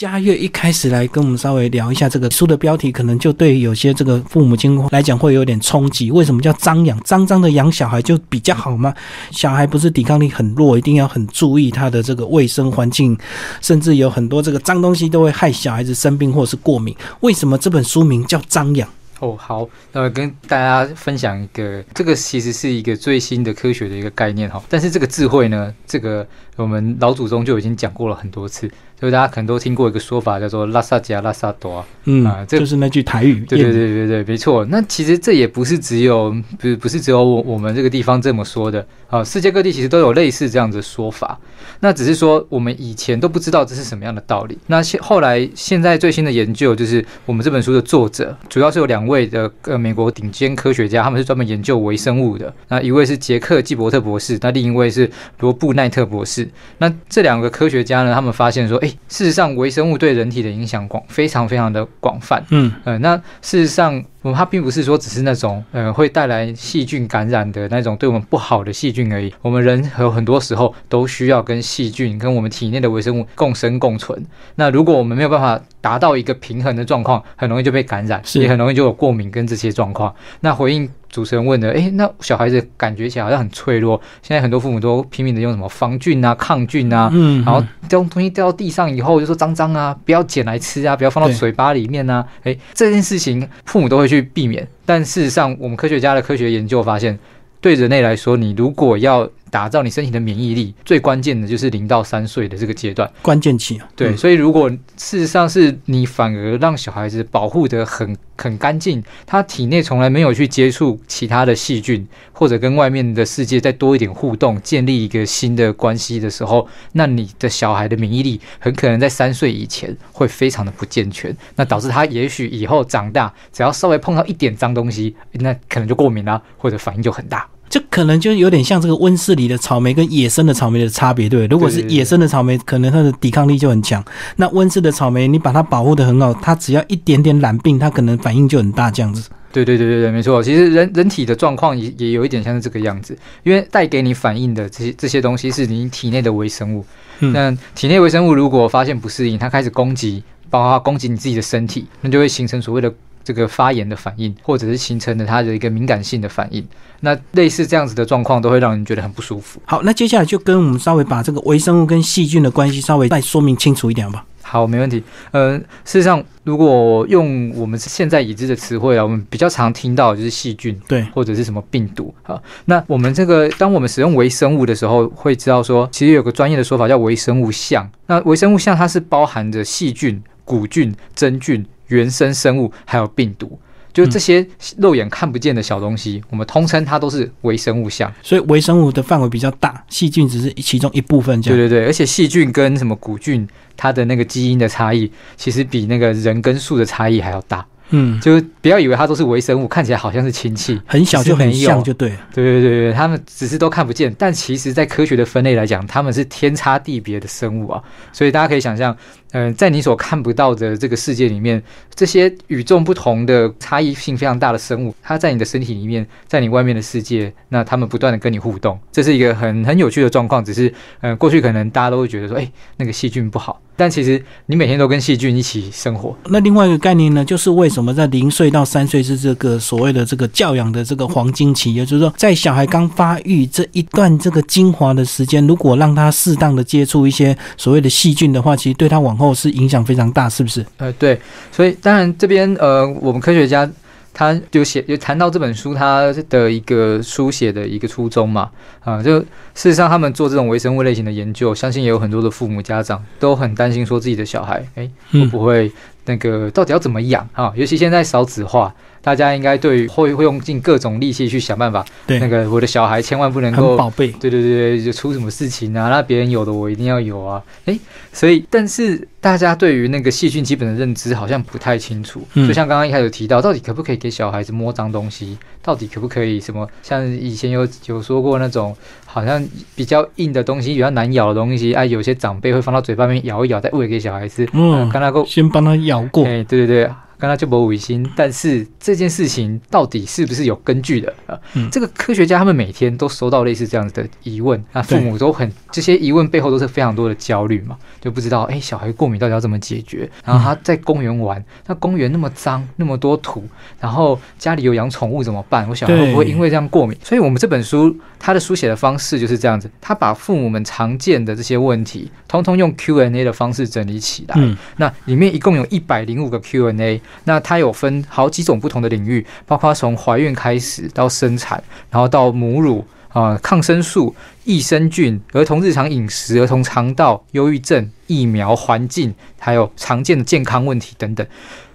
嘉悦一开始来跟我们稍微聊一下这个书的标题，可能就对有些这个父母亲来讲会有点冲击。为什么叫张养？脏脏的养小孩就比较好吗？小孩不是抵抗力很弱，一定要很注意他的这个卫生环境，甚至有很多这个脏东西都会害小孩子生病或是过敏。为什么这本书名叫张养？哦，好，那跟大家分享一个，这个其实是一个最新的科学的一个概念哈。但是这个智慧呢，这个我们老祖宗就已经讲过了很多次。所以大家可能都听过一个说法，叫做“拉萨加拉萨多”。嗯啊，这就是那句台语。对对对对对，没错。那其实这也不是只有，不是不是只有我我们这个地方这么说的啊。世界各地其实都有类似这样的说法。那只是说我们以前都不知道这是什么样的道理。那现后来现在最新的研究，就是我们这本书的作者，主要是有两位的呃美国顶尖科学家，他们是专门研究微生物的。那一位是杰克季伯特博士，那另一位是罗布奈特博士。那这两个科学家呢，他们发现说，哎。事实上，微生物对人体的影响广，非常非常的广泛。嗯，呃，那事实上，我们它并不是说只是那种，呃，会带来细菌感染的那种对我们不好的细菌而已。我们人有很多时候都需要跟细菌跟我们体内的微生物共生共存。那如果我们没有办法达到一个平衡的状况，很容易就被感染，也很容易就有过敏跟这些状况。那回应。主持人问的，哎，那小孩子感觉起来好像很脆弱。现在很多父母都拼命的用什么防菌啊、抗菌啊，嗯，然后掉东西掉到地上以后就说脏脏啊，不要捡来吃啊，不要放到嘴巴里面啊。哎，这件事情父母都会去避免。但事实上，我们科学家的科学研究发现，对人类来说，你如果要打造你身体的免疫力，最关键的就是零到三岁的这个阶段，关键期啊。对，所以如果事实上是你反而让小孩子保护得很很干净，他体内从来没有去接触其他的细菌，或者跟外面的世界再多一点互动，建立一个新的关系的时候，那你的小孩的免疫力很可能在三岁以前会非常的不健全，那导致他也许以后长大，只要稍微碰到一点脏东西，那可能就过敏啦，或者反应就很大。这可能就有点像这个温室里的草莓跟野生的草莓的差别，对如果是野生的草莓，可能它的抵抗力就很强。那温室的草莓，你把它保护的很好，它只要一点点染病，它可能反应就很大，这样子。对对对对对，没错。其实人人体的状况也也有一点像是这个样子，因为带给你反应的这些这些东西是你体内的微生物。那体内微生物如果发现不适应，它开始攻击，包括攻击你自己的身体，那就会形成所谓的。这个发炎的反应，或者是形成了它的一个敏感性的反应，那类似这样子的状况，都会让人觉得很不舒服。好，那接下来就跟我们稍微把这个微生物跟细菌的关系稍微再说明清楚一点吧。好，没问题。呃，事实上，如果用我们现在已知的词汇啊，我们比较常听到就是细菌，对，或者是什么病毒啊。那我们这个，当我们使用微生物的时候，会知道说，其实有个专业的说法叫微生物相。那微生物相它是包含着细菌、古菌、真菌。原生生物还有病毒，就这些肉眼看不见的小东西，我们通称它都是微生物像。所以微生物的范围比较大，细菌只是其中一部分。对对对，而且细菌跟什么古菌，它的那个基因的差异，其实比那个人跟树的差异还要大。嗯，就是不要以为它都是微生物，看起来好像是亲戚，很小就很像，就对。对对对对，他们只是都看不见，但其实在科学的分类来讲，他们是天差地别的生物啊。所以大家可以想象。嗯，在你所看不到的这个世界里面，这些与众不同的、差异性非常大的生物，它在你的身体里面，在你外面的世界，那他们不断的跟你互动，这是一个很很有趣的状况。只是，嗯，过去可能大家都会觉得说，哎，那个细菌不好，但其实你每天都跟细菌一起生活。那另外一个概念呢，就是为什么在零岁到三岁是这个所谓的这个教养的这个黄金期，也就是说，在小孩刚发育这一段这个精华的时间，如果让他适当的接触一些所谓的细菌的话，其实对他往后是影响非常大，是不是？呃，对，所以当然这边呃，我们科学家他就写就谈到这本书他的一个书写的一个初衷嘛，啊，就事实上他们做这种微生物类型的研究，相信也有很多的父母家长都很担心说自己的小孩，哎，会不会那个到底要怎么养啊？尤其现在少子化。大家应该对会会用尽各种力气去想办法，对那个我的小孩千万不能够宝贝，对对对对，就出什么事情啊？那别人有的我一定要有啊！哎，所以但是大家对于那个细菌基本的认知好像不太清楚，就像刚刚一开始提到，到底可不可以给小孩子摸脏东西？到底可不可以什么？像以前有有说过那种好像比较硬的东西，比较难咬的东西，哎，有些长辈会放到嘴巴里面咬一咬，再喂给小孩子。嗯，刚才够先帮他咬过。哎，对对对。跟他就不违心，但是这件事情到底是不是有根据的啊？嗯这个科学家他们每天都收到类似这样子的疑问，那父母都很这些疑问背后都是非常多的焦虑嘛，就不知道哎、小孩过敏到底要怎么解决？然后他在公园玩，那公园那么脏，那么多土，然后家里有养宠物怎么办？我小孩会不会因为这样过敏？所以我们这本书它的书写的方式就是这样子，他把父母们常见的这些问题，通通用 Q&A 的方式整理起来。嗯那里面一共有一百零五个 Q&A，那它有分好几种不同的领域，包括从怀孕开始到生产，然后到母乳啊、抗生素、益生菌、儿童日常饮食、儿童肠道、忧郁症、疫苗、环境，还有常见的健康问题等等。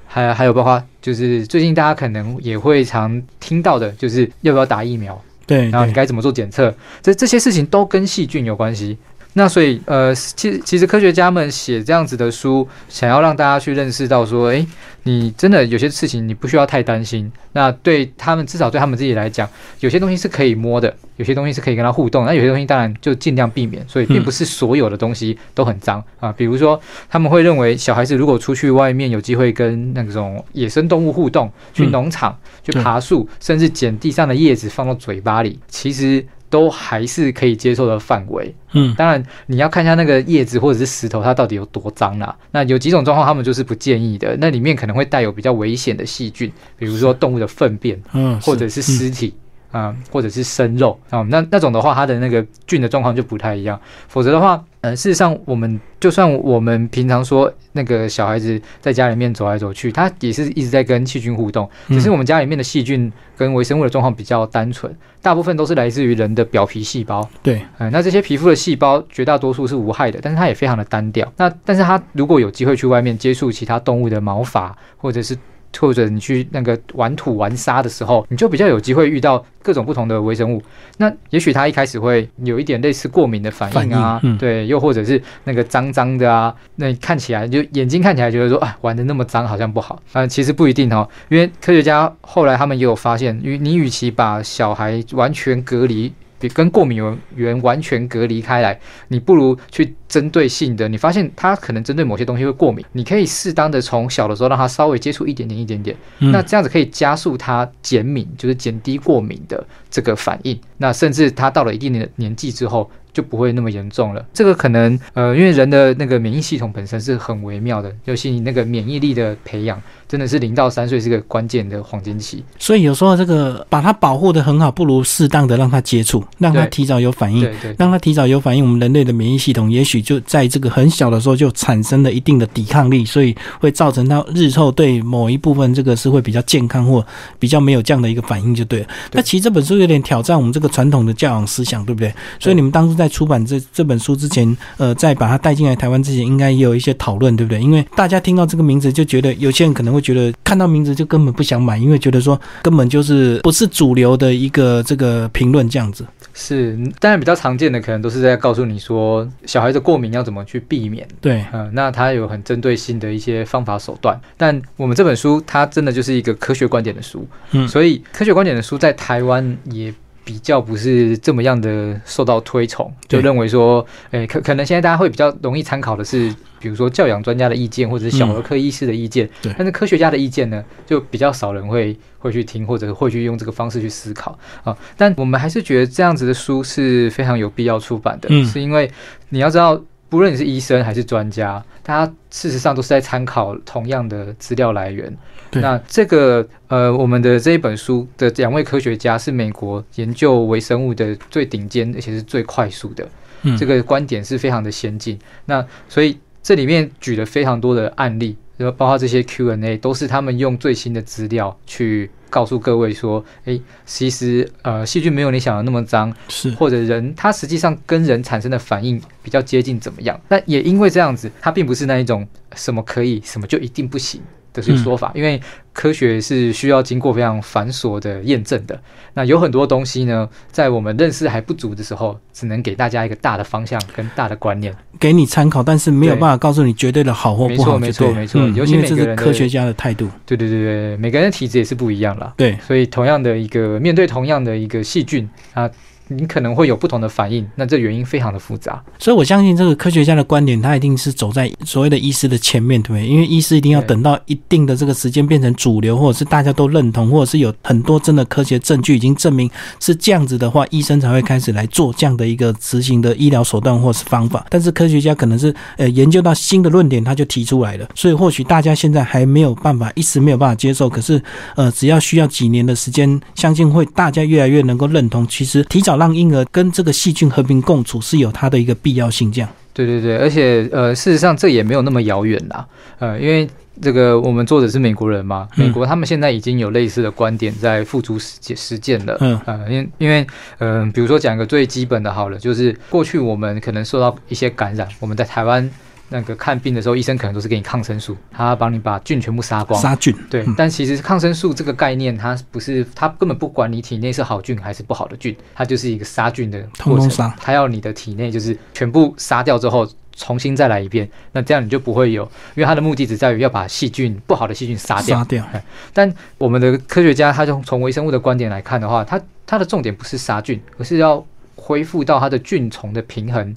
还还有包括就是最近大家可能也会常听到的，就是要不要打疫苗，对对然后你该怎么做检测，这这些事情都跟细菌有关系。那所以，呃，其实其实科学家们写这样子的书，想要让大家去认识到说，诶，你真的有些事情你不需要太担心。那对他们，至少对他们自己来讲，有些东西是可以摸的，有些东西是可以跟他互动，那有些东西当然就尽量避免。所以，并不是所有的东西都很脏啊。比如说，他们会认为小孩子如果出去外面有机会跟那种野生动物互动，去农场、去爬树，甚至捡地上的叶子放到嘴巴里，其实都还是可以接受的范围。嗯当然，你要看一下那个叶子或者是石头，它到底有多脏啦、那有几种状况，他们就是不建议的。那里面可能会带有比较危险的细菌，比如说动物的粪便，嗯，或者是尸体。啊、或者是生肉啊、那那种的话，它的那个菌的状况就不太一样。否则的话，呃，事实上，我们就算我们平常说那个小孩子在家里面走来走去，他也是一直在跟细菌互动，只是我们家里面的细菌跟微生物的状况比较单纯，大部分都是来自于人的表皮细胞。对嗯，那这些皮肤的细胞绝大多数是无害的，但是它也非常的单调。那但是它如果有机会去外面接触其他动物的毛发，或者是或者你去那个玩土玩沙的时候，你就比较有机会遇到各种不同的微生物。那也许它一开始会有一点类似过敏的反应啊，反应嗯对，又或者是那个脏脏的啊，那你看起来就眼睛看起来觉得说啊玩的那么脏好像不好啊、其实不一定哦，因为科学家后来他们也有发现，与你与其把小孩完全隔离。比跟过敏源源完全隔离开来，你不如去针对性的，你发现他可能针对某些东西会过敏，你可以适当的从小的时候让他稍微接触一点点一点点，嗯那这样子可以加速他减敏，就是减低过敏的这个反应。那甚至他到了一定的年纪之后，就不会那么严重了。这个可能呃，因为人的那个免疫系统本身是很微妙的，尤其你那个免疫力的培养，真的是零到三岁是个关键的黄金期。所以有时候这个把它保护的很好，不如适当的让它接触，让它提早有反应。对对让它提早有反应，我们人类的免疫系统也许就在这个很小的时候就产生了一定的抵抗力，所以会造成它日后对某一部分这个是会比较健康或比较没有这样的一个反应就对了。那其实这本书有点挑战我们这个传统的教养思想，对不对？所以你们当初在出版这这本书之前，呃，在把它带进来台湾之前，应该也有一些讨论，对不对？因为大家听到这个名字就觉得，有些人可能会觉得看到名字就根本不想买，因为觉得说根本就是不是主流的一个这个评论这样子。是，当然比较常见的可能都是在告诉你说，小孩子过敏要怎么去避免。对，嗯，那它有很针对性的一些方法手段，但我们这本书它真的就是一个科学观点的书，嗯所以科学观点的书在台湾也比较不是这么样的受到推崇，就对认为说，诶、可可能现在大家会比较容易参考的是，比如说教养专家的意见或者是小儿科医师的意见，嗯对但是科学家的意见呢，就比较少人会会去听，或者会去用这个方式去思考啊。但我们还是觉得这样子的书是非常有必要出版的，嗯是因为你要知道。不论你是医生还是专家，大家事实上都是在参考同样的资料来源。那这个呃，我们的这一本书的两位科学家是美国研究微生物的最顶尖，而且是最快速的。嗯，这个观点是非常的先进。那所以这里面举了非常多的案例，然后包括这些 Q&A 都是他们用最新的资料去告诉各位说，哎，其实呃细菌没有你想的那么脏，是或者人它实际上跟人产生的反应比较接近怎么样？那也因为这样子，它并不是那一种什么可以，什么就一定不行的这个说法，因为科学是需要经过非常繁琐的验证的。那有很多东西呢，在我们认识还不足的时候，只能给大家一个大的方向跟大的观念。给你参考，但是没有办法告诉你绝对的好或不好没错，没错没错嗯尤其因为这是每个人科学家的态度。对对对对，每个人的体质也是不一样啦。对，所以同样的一个面对同样的一个细菌啊，你可能会有不同的反应，那这原因非常的复杂。所以我相信这个科学家的观点，他一定是走在所谓的医师的前面，对不对？因为医师一定要等到一定的这个时间变成主流，或者是大家都认同，或者是有很多真的科学证据已经证明是这样子的话，医生才会开始来做这样的一个执行的医疗手段或是方法。但是科学家可能是呃研究到新的论点，他就提出来了，所以或许大家现在还没有办法，一时没有办法接受。可是呃，只要需要几年的时间，相信会大家越来越能够认同，其实提早让婴儿跟这个细菌和平共处是有它的一个必要性。这样，对对对，而且呃，事实上这也没有那么遥远啦，呃，因为。这个我们作者是美国人嘛？美国他们现在已经有类似的观点在付诸实践实践了。嗯，呃，因因为，嗯，比如说讲一个最基本的，好了，就是过去我们可能受到一些感染，我们在台湾那个看病的时候，医生可能都是给你抗生素，他帮你把菌全部杀光。杀菌。对，但其实抗生素这个概念，它不是，它根本不管你体内是好菌还是不好的菌，它就是一个杀菌的过程。它要你的体内就是全部杀掉之后。重新再来一遍，那这样你就不会有，因为它的目的只在于要把细菌不好的细菌杀掉。杀掉。但我们的科学家，他就从微生物的观点来看的话，它它的重点不是杀菌，而是要恢复到它的菌虫的平衡，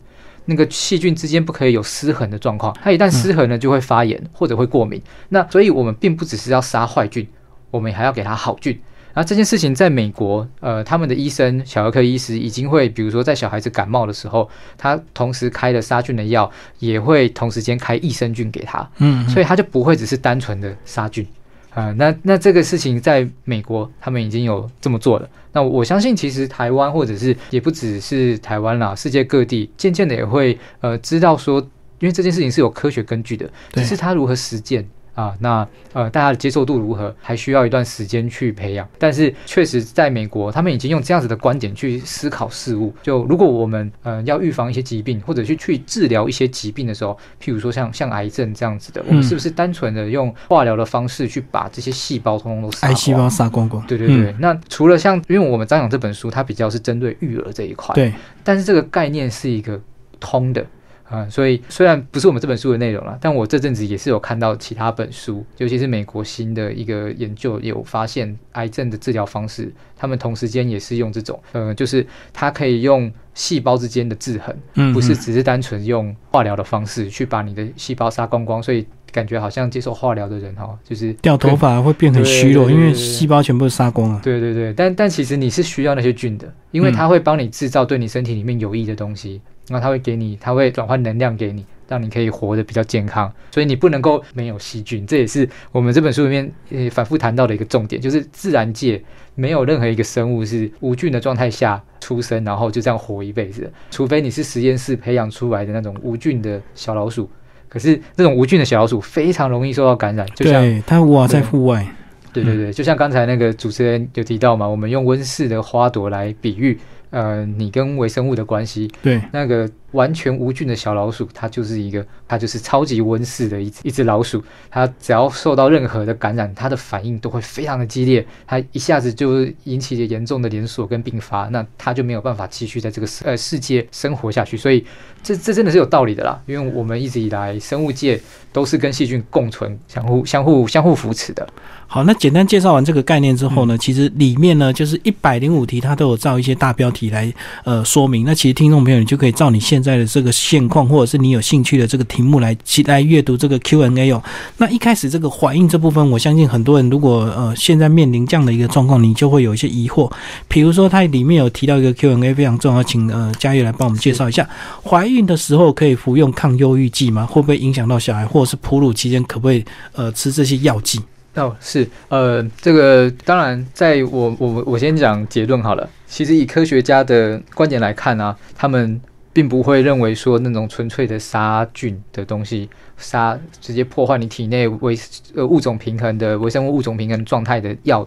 那个细菌之间不可以有失衡的状况。它一旦失衡呢，就会发炎或者会过敏。那所以我们并不只是要杀坏菌，我们还要给它好菌。那这件事情在美国，呃，他们的医生、小儿科医师已经会，比如说在小孩子感冒的时候，他同时开了杀菌的药，也会同时间开益生菌给他，嗯，所以他就不会只是单纯的杀菌，啊，那那这个事情在美国他们已经有这么做了。那我相信，其实台湾或者是也不只是台湾啦，世界各地渐渐的也会呃知道说，因为这件事情是有科学根据的，只是它如何实践。啊，那呃，大家的接受度如何？还需要一段时间去培养。但是确实，在美国，他们已经用这样子的观点去思考事物。就如果我们呃要预防一些疾病，或者去去治疗一些疾病的时候，譬如说像像癌症这样子的，我们是不是单纯的用化疗的方式去把这些细胞通通都杀癌细胞杀光光？对对对。那除了像，因为我们张扬这本书，它比较是针对育儿这一块，对。但是这个概念是一个通的。啊，所以虽然不是我们这本书的内容了，但我这阵子也是有看到其他本书，尤其是美国新的一个研究有发现，癌症的治疗方式，他们同时间也是用这种，呃，就是它可以用细胞之间的制衡，不是只是单纯用化疗的方式去把你的细胞杀光光，所以感觉好像接受化疗的人哈，就是掉头发会变很虚弱，因为细胞全部杀光了。对对对，但但其实你是需要那些菌的，因为它会帮你制造对你身体里面有益的东西。那它会给你，它会转换能量给你，让你可以活得比较健康。所以你不能够没有细菌，这也是我们这本书里面呃反复谈到的一个重点，就是自然界没有任何一个生物是无菌的状态下出生，然后就这样活一辈子。除非你是实验室培养出来的那种无菌的小老鼠，可是这种无菌的小老鼠非常容易受到感染，就像它哇在户外。对对对，就像刚才那个主持人有提到嘛，我们用温室的花朵来比喻。呃，你跟微生物的关系，对。那个完全无菌的小老鼠，它就是一个，它就是超级温室的一一只老鼠，它只要受到任何的感染，它的反应都会非常的激烈，它一下子就引起了严重的连锁跟并发，那它就没有办法继续在这个世呃世界生活下去，所以这这真的是有道理的啦，因为我们一直以来生物界都是跟细菌共存，相互相互相互扶持的。好，那简单介绍完这个概念之后呢，其实里面呢就是一百零五题，它都有照一些大标题来呃说明。那其实听众朋友，你就可以照你现现在的这个现况，或者是你有兴趣的这个题目来期待阅读这个 Q&A 哦。那一开始这个怀孕这部分，我相信很多人如果呃现在面临这样的一个状况，你就会有一些疑惑。比如说它里面有提到一个 Q&A 非常重要，请呃嘉悦来帮我们介绍一下，怀孕的时候可以服用抗忧郁剂吗？会不会影响到小孩？或者是哺乳期间可不可以呃吃这些药剂？哦，是，呃，这个当然，在我我我先讲结论好了。其实以科学家的观点来看呢，他们并不会认为说那种纯粹的杀菌的东西，杀直接破坏你体内微呃物种平衡的微生物物种平衡状态的药，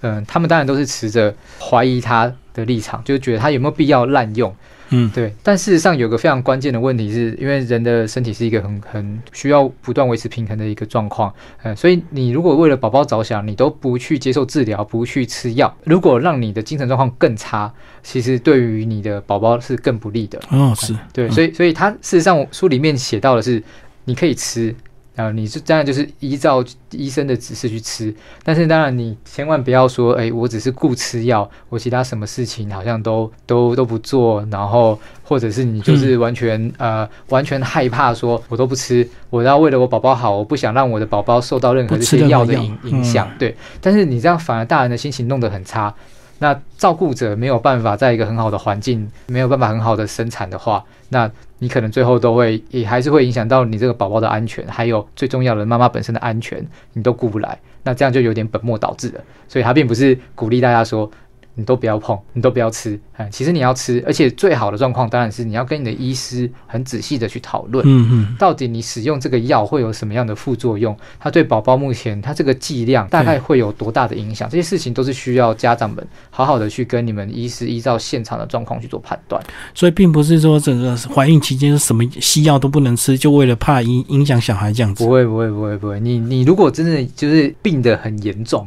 嗯，他们当然都是持着怀疑他的立场，就是觉得他有没有必要滥用。嗯，对，但事实上有个非常关键的问题，是因为人的身体是一个很很需要不断维持平衡的一个状况，呃，所以你如果为了宝宝着想，你都不去接受治疗，不去吃药，如果让你的精神状况更差，其实对于你的宝宝是更不利的。哦，是对，所以所以他事实上书里面写到的是，你可以吃，啊，你是当然就是依照医生的指示去吃，但是当然你千万不要说，哎，我只是顾吃药，我其他什么事情好像都都都不做，然后或者是你就是完全呃完全害怕说，我都不吃，我要为了我宝宝好，我不想让我的宝宝受到任何这些药的影影响，对，但是你这样反而大人的心情弄得很差。那照顾者没有办法在一个很好的环境，没有办法很好的生产的话，那你可能最后都会也还是会影响到你这个宝宝的安全，还有最重要的妈妈本身的安全，你都顾不来，那这样就有点本末倒置了。所以他并不是鼓励大家说。你都不要碰，你都不要吃。哎，其实你要吃，而且最好的状况当然是你要跟你的医师很仔细的去讨论，嗯嗯，到底你使用这个药会有什么样的副作用？它对宝宝目前它这个剂量大概会有多大的影响？这些事情都是需要家长们好好的去跟你们医师依照现场的状况去做判断。所以并不是说整个怀孕期间什么西药都不能吃，就为了怕影影响小孩这样子。不会不会不会不会，你你如果真的就是病得很严重。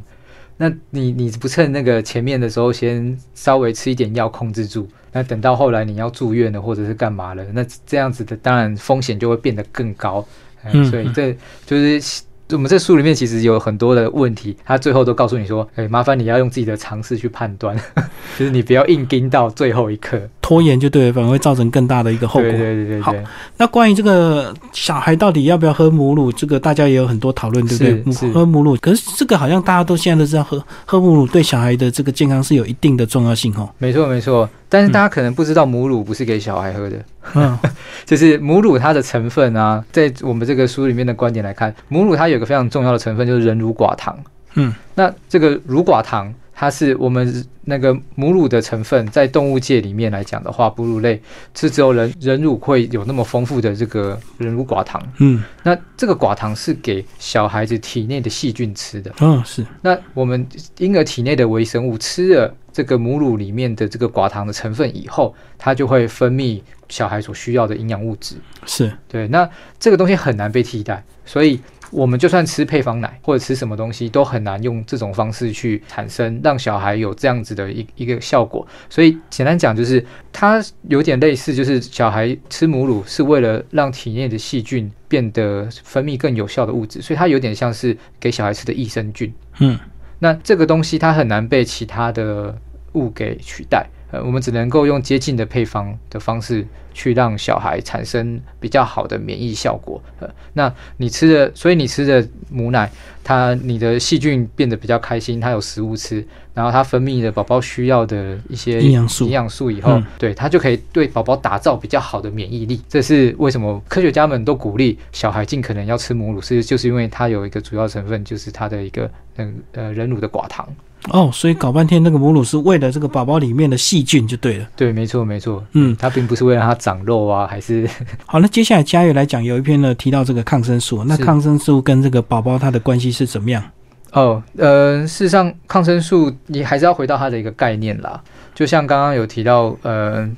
那你你不趁那个前面的时候先稍微吃一点药控制住，那等到后来你要住院了或者是干嘛了，那这样子的当然风险就会变得更高，嗯，所以这就是。我们这书里面其实有很多的问题，他最后都告诉你说：“哎，麻烦你要用自己的常识去判断，就是你不要硬盯到最后一刻，拖延就对，反而会造成更大的一个后果。”对对对好，那关于这个小孩到底要不要喝母乳，这个大家也有很多讨论，对不对？喝母乳，可是这个好像大家都现在都知道，喝喝母乳对小孩的这个健康是有一定的重要性哦。没错没错，但是大家可能不知道，母乳不是给小孩喝的。嗯，就是母乳它的成分啊，在我们这个书里面的观点来看，母乳它有个非常重要的成分就是人乳寡糖。嗯，那这个乳寡糖，它是我们那个母乳的成分，在动物界里面来讲的话，哺乳类是只有人人乳会有那么丰富的这个人乳寡糖。嗯，那这个寡糖是给小孩子体内的细菌吃的。嗯，是。那我们婴儿体内的微生物吃了。这个母乳里面的这个寡糖的成分以后，它就会分泌小孩所需要的营养物质。是对，那这个东西很难被替代，所以我们就算吃配方奶或者吃什么东西，都很难用这种方式去产生让小孩有这样子的一一个效果。所以简单讲，就是它有点类似，就是小孩吃母乳是为了让体内的细菌变得分泌更有效的物质，所以它有点像是给小孩吃的益生菌。嗯。那这个东西它很难被其他的物给取代，呃，我们只能够用接近的配方的方式去让小孩产生比较好的免疫效果。呃，那你吃的，所以你吃的母奶，它你的细菌变得比较开心，它有食物吃，然后它分泌的宝宝需要的一些营养素，营养素以后，对它就可以对宝宝打造比较好的免疫力。这是为什么科学家们都鼓励小孩尽可能要吃母乳，是就是因为它有一个主要成分，就是它的一个。嗯呃，人乳的寡糖哦，所以搞半天那个母乳是为了这个宝宝里面的细菌就对了。对，没错，没错。嗯，它并不是为了它长肉啊，还是 好。那接下来佳悦来讲，有一篇呢提到这个抗生素，那抗生素跟这个宝宝它的关系是怎么样？哦，呃，事实上，抗生素你还是要回到它的一个概念啦。就像刚刚有提到，呃，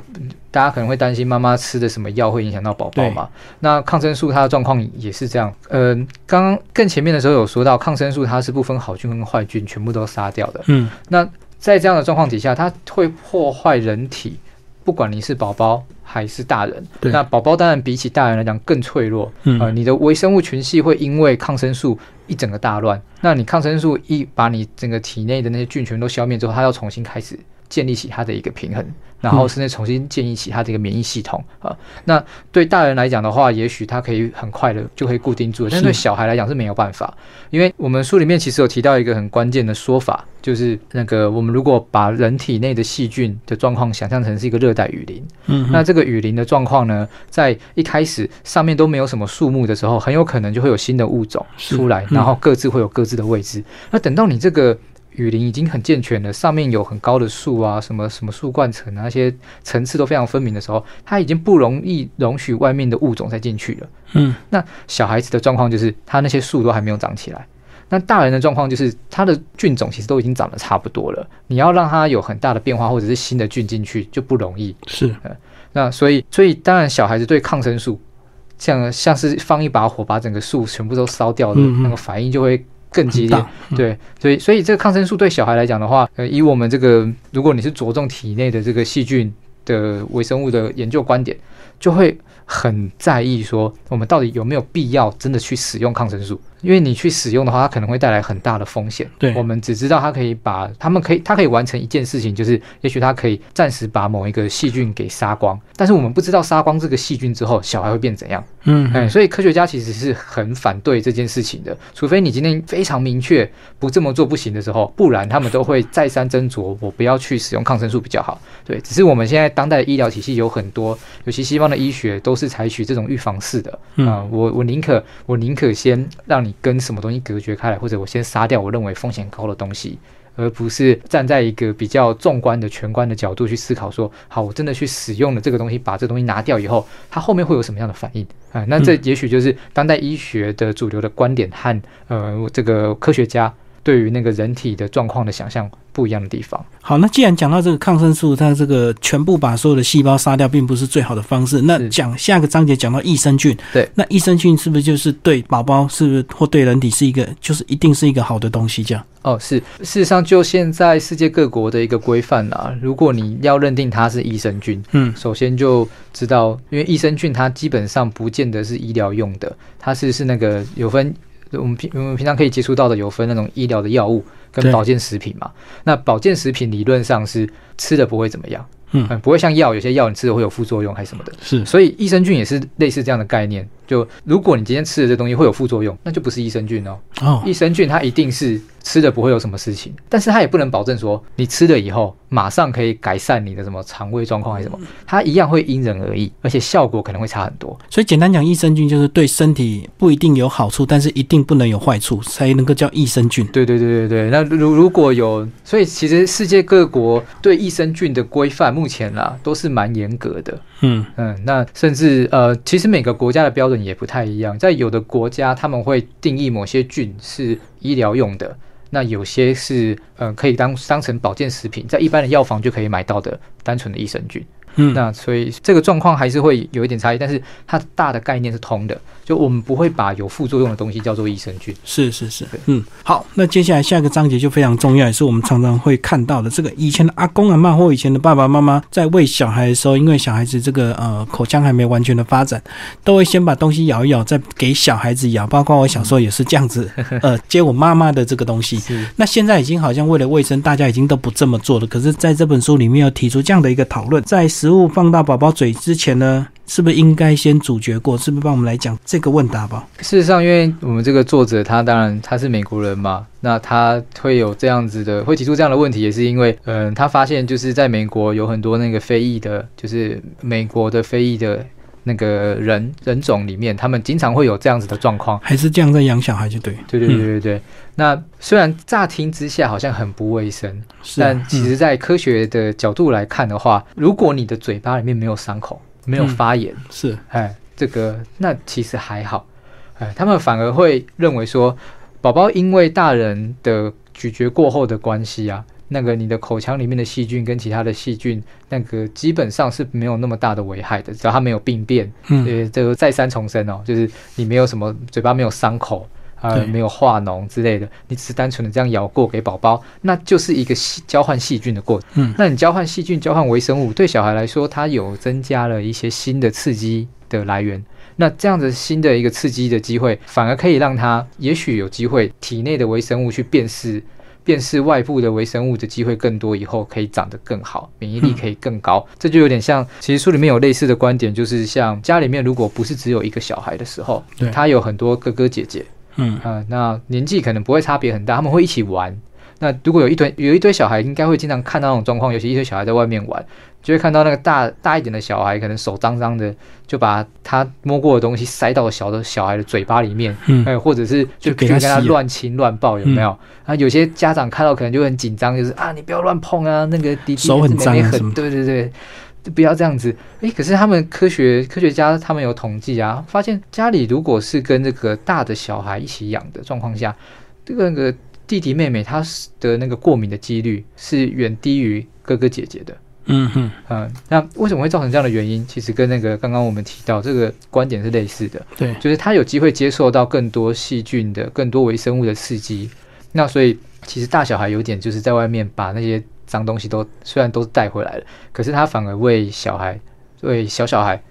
大家可能会担心妈妈吃的什么药会影响到宝宝嘛？那抗生素它的状况也是这样。呃，刚刚更前面的时候有说到，抗生素它是不分好菌跟坏菌，全部都杀掉的。嗯，那在这样的状况底下，它会破坏人体，不管你是宝宝还是大人。那宝宝当然比起大人来讲更脆弱。嗯，呃，你的微生物群系会因为抗生素一整个大乱。那你抗生素一把你整个体内的那些菌全都消灭之后，它要重新开始。建立起它的一个平衡，然后甚至重新建立起它的一个免疫系统啊。那对大人来讲的话，也许他可以很快的就可以固定住，但对小孩来讲是没有办法。因为我们书里面其实有提到一个很关键的说法，就是那个我们如果把人体内的细菌的状况想象成是一个热带雨林，嗯，那这个雨林的状况呢，在一开始上面都没有什么树木的时候，很有可能就会有新的物种出来，然后各自会有各自的位置。那等到你这个雨林已经很健全了，上面有很高的树啊，什么什么树冠层啊，那些层次都非常分明的时候，它已经不容易容许外面的物种再进去了。嗯，那小孩子的状况就是，他那些树都还没有长起来。那大人的状况就是，他的菌种其实都已经长得差不多了。你要让它有很大的变化，或者是新的菌进去就不容易。是，那所以，所以当然小孩子对抗生素，像像是放一把火把整个树全部都烧掉的那个反应就会。更激烈，对，所以所以这个抗生素对小孩来讲的话，呃，以我们这个如果你是着重体内的这个细菌的微生物的研究观点，就会很在意说我们到底有没有必要真的去使用抗生素。因为你去使用的话，它可能会带来很大的风险。对，我们只知道它可以把，他们可以，它可以完成一件事情，就是也许它可以暂时把某一个细菌给杀光，但是我们不知道杀光这个细菌之后，小孩会变怎样。嗯，哎，所以科学家其实是很反对这件事情的，除非你今天非常明确不这么做不行的时候，不然他们都会再三斟酌，我不要去使用抗生素比较好。对，只是我们现在当代的医疗体系有很多，尤其西方的医学都是采取这种预防式的啊，我我宁可我宁可先让你跟什么东西隔绝开来，或者我先杀掉我认为风险高的东西，而不是站在一个比较纵观的全观的角度去思考说，好，我真的去使用了这个东西，把这东西拿掉以后，它后面会有什么样的反应啊？那这也许就是当代医学的主流的观点和呃这个科学家。对于那个人体的状况的想象不一样的地方。好，那既然讲到这个抗生素，它这个全部把所有的细胞杀掉，并不是最好的方式。那讲下个章节讲到益生菌，对，那益生菌是不是就是对宝宝是不是或对人体是一个，就是一定是一个好的东西？这样？哦，是。事实上，就现在世界各国的一个规范啊，如果你要认定它是益生菌，嗯，首先就知道，因为益生菌它基本上不见得是医疗用的，它是是那个有分。我们平我们平常可以接触到的有分那种医疗的药物跟保健食品嘛？那保健食品理论上是吃的不会怎么样，嗯，不会像药，有些药你吃的会有副作用还是什么的。是，所以益生菌也是类似这样的概念。就如果你今天吃的这东西会有副作用，那就不是益生菌哦。哦，益生菌它一定是。吃的不会有什么事情，但是它也不能保证说你吃了以后马上可以改善你的什么肠胃状况还是什么，它一样会因人而异，而且效果可能会差很多。所以简单讲，益生菌就是对身体不一定有好处，但是一定不能有坏处，才能够叫益生菌。对对对对对。那如如果有，所以其实世界各国对益生菌的规范目前啦都是蛮严格的。嗯嗯，那甚至呃，其实每个国家的标准也不太一样，在有的国家他们会定义某些菌是医疗用的。那有些是呃可以当当成保健食品，在一般的药房就可以买到的单纯的益生菌。嗯，那所以这个状况还是会有一点差异，但是它大的概念是通的。就我们不会把有副作用的东西叫做益生菌。是是是，嗯，好，那接下来下一个章节就非常重要，也是我们常常会看到的。这个以前的阿公阿妈或以前的爸爸妈妈在喂小孩的时候，因为小孩子这个呃口腔还没完全的发展，都会先把东西咬一咬，再给小孩子咬。包括我小时候也是这样子，呃，接我妈妈的这个东西。那现在已经好像为了卫生，大家已经都不这么做了。可是在这本书里面有提出这样的一个讨论，在食物放到宝宝嘴之前呢？是不是应该先主角过？是不是帮我们来讲这个问答吧？事实上，因为我们这个作者他当然他是美国人嘛，那他会有这样子的，会提出这样的问题，也是因为，嗯，他发现就是在美国有很多那个非裔的，就是美国的非裔的那个人人种里面，他们经常会有这样子的状况，还是这样在养小孩就对，对对对对对。那虽然乍听之下好像很不卫生，但其实在科学的角度来看的话，如果你的嘴巴里面没有伤口。没有发炎是。哎，这个那其实还好，哎，他们反而会认为说，宝宝因为大人的咀嚼过后的关系啊，那个你的口腔里面的细菌跟其他的细菌，那个基本上是没有那么大的危害的，只要它没有病变，嗯，呃，这个再三重申哦，就是你没有什么嘴巴没有伤口。啊，没有化脓之类的，你只是单纯的这样咬过给宝宝，那就是一个细交换细菌的过程。嗯，那你交换细菌、交换微生物，对小孩来说，它有增加了一些新的刺激的来源。那这样子新的一个刺激的机会，反而可以让他也许有机会体内的微生物去辨识、辨识外部的微生物的机会更多，以后可以长得更好，免疫力可以更高。这就有点像，其实书里面有类似的观点，就是像家里面如果不是只有一个小孩的时候，他有很多哥哥姐姐。嗯啊，那年纪可能不会差别很大，他们会一起玩。那如果有一堆有一堆小孩，应该会经常看到那种状况，尤其一堆小孩在外面玩，就会看到那个大大一点的小孩，可能手脏脏的，就把他摸过的东西塞到小的小孩的嘴巴里面，嗯，或者是就跟他乱亲乱抱，有没有？啊，有些家长看到可能就很紧张，就是啊，你不要乱碰啊，那个弟弟手很脏，很对对对。不要这样子，诶，可是他们科学科学家他们有统计啊，发现家里如果是跟这个大的小孩一起养的状况下，这个那个弟弟妹妹他的那个过敏的几率是远低于哥哥姐姐的。嗯哼，嗯，那为什么会造成这样的原因？其实跟那个刚刚我们提到这个观点是类似的。对，就是他有机会接受到更多细菌的、更多微生物的刺激，那所以其实大小孩有点就是在外面把那些。脏东西都虽然都带回来了，可是他反而为小孩，为小小孩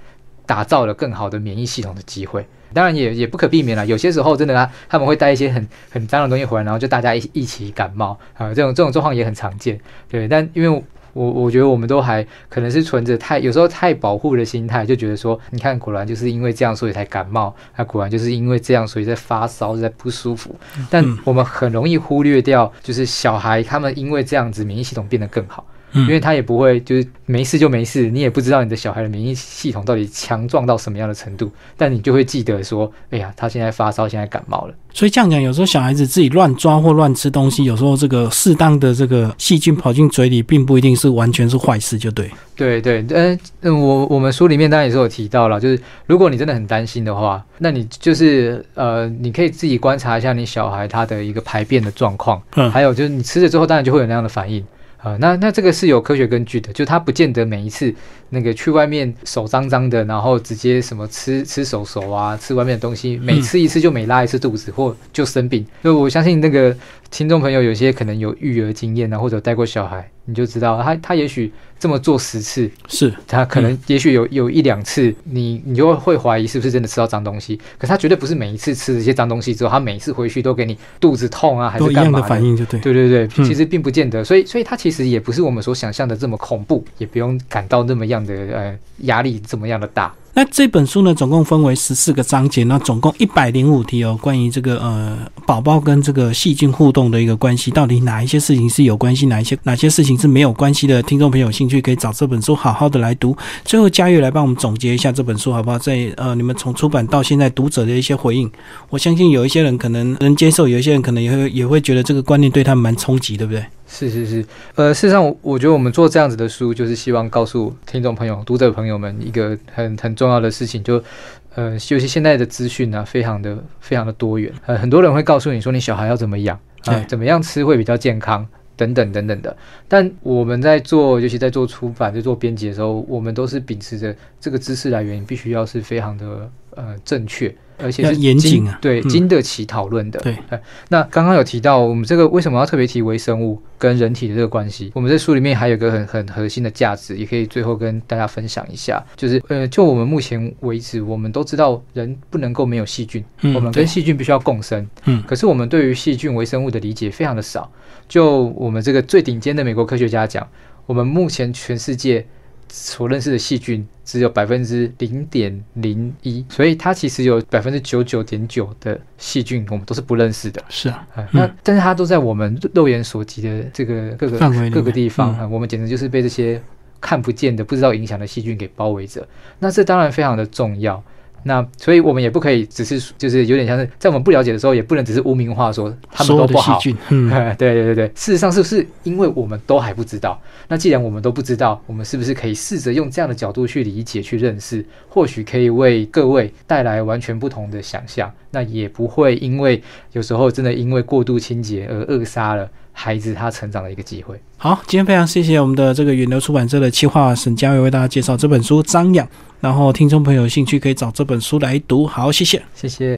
打造了更好的免疫系统的机会。当然也也不可避免了，有些时候真的啊，他们会带一些很很脏的东西回来，然后就大家一一起感冒啊，这种这种状况也很常见。对，但因为我我觉得我们都还可能是存着太有时候太保护的心态，就觉得说，你看果然就是因为这样所以才感冒，那果然就是因为这样所以在发烧在不舒服。但我们很容易忽略掉，就是小孩他们因为这样子免疫系统变得更好。因为他也不会就是没事就没事，你也不知道你的小孩的免疫系统到底强壮到什么样的程度，但你就会记得说，哎呀，他现在发烧，现在感冒了。所以这样讲，有时候小孩子自己乱抓或乱吃东西，有时候这个适当的这个细菌跑进嘴里，并不一定是完全是坏事，就对。对对，嗯嗯，我我们书里面当然也是有提到了，就是如果你真的很担心的话，那你就是呃，你可以自己观察一下你小孩他的一个排便的状况，嗯，还有就是你吃了之后，当然就会有那样的反应。啊，那那这个是有科学根据的，就他不见得每一次那个去外面手脏脏的，然后直接什么吃吃手手啊，吃外面的东西，每吃一次就每拉一次肚子或就生病。就我相信那个听众朋友有些可能有育儿经验啊，或者带过小孩。你就知道他他也许这么做十次，是他可能也许有有一两次，你你就会怀疑是不是真的吃到脏东西。可他绝对不是每一次吃这些脏东西之后，他每一次回去都给你肚子痛啊，还是干嘛的反应就对。对对对，其实并不见得。所以所以他其实也不是我们所想象的这么恐怖，也不用感到那么样的呃压力这么样的大。那这本书呢，总共分为十四个章节，那总共一百零五题哦。关于这个呃宝宝跟这个细菌互动的一个关系，到底哪一些事情是有关系，哪一些哪些事情是没有关系的？听众朋友有兴趣可以找这本书好好的来读。最后佳玉来帮我们总结一下这本书好不好？在呃你们从出版到现在读者的一些回应，我相信有一些人可能能接受，有一些人可能也会也会觉得这个观念对他们蛮冲击，对不对？是是是，呃，事实上，我觉得我们做这样子的书，就是希望告诉听众朋友、读者朋友们一个很很重要的事情，就，呃，尤其现在的资讯呢，非常的非常的多元，呃，很多人会告诉你说，你小孩要怎么养啊，怎么样吃会比较健康，等等等等的。但我们在做，尤其在做出版、在做编辑的时候，我们都是秉持着这个知识来源必须要是非常的呃正确。而且是严谨啊，对，经得起讨论的。对，那刚刚有提到，我们这个为什么要特别提微生物跟人体的这个关系？我们在书里面还有个很很核心的价值，也可以最后跟大家分享一下。就是呃，就我们目前为止，我们都知道人不能够没有细菌，我们跟细菌必须要共生。嗯，可是我们对于细菌微生物的理解非常的少。就我们这个最顶尖的美国科学家讲，我们目前全世界。所认识的细菌只有百分之零点零一，所以它其实有百分之九九点九的细菌我们都是不认识的。是啊，那但是它都在我们肉眼所及的这个各个各个地方啊，我们简直就是被这些看不见的、不知道影响的细菌给包围着。那这当然非常的重要。那所以，我们也不可以只是就是有点像是在我们不了解的时候，也不能只是污名化说他们都不好。嗯，对对对对，事实上是不是因为我们都还不知道？那既然我们都不知道，我们是不是可以试着用这样的角度去理解、去认识？或许可以为各位带来完全不同的想象。那也不会因为有时候真的因为过度清洁而扼杀了孩子他成长的一个机会。好，今天非常谢谢我们的这个远流出版社的企划沈佳伟为大家介绍这本书《张扬》。然后，听众朋友有兴趣可以找这本书来读。好，谢谢，谢谢。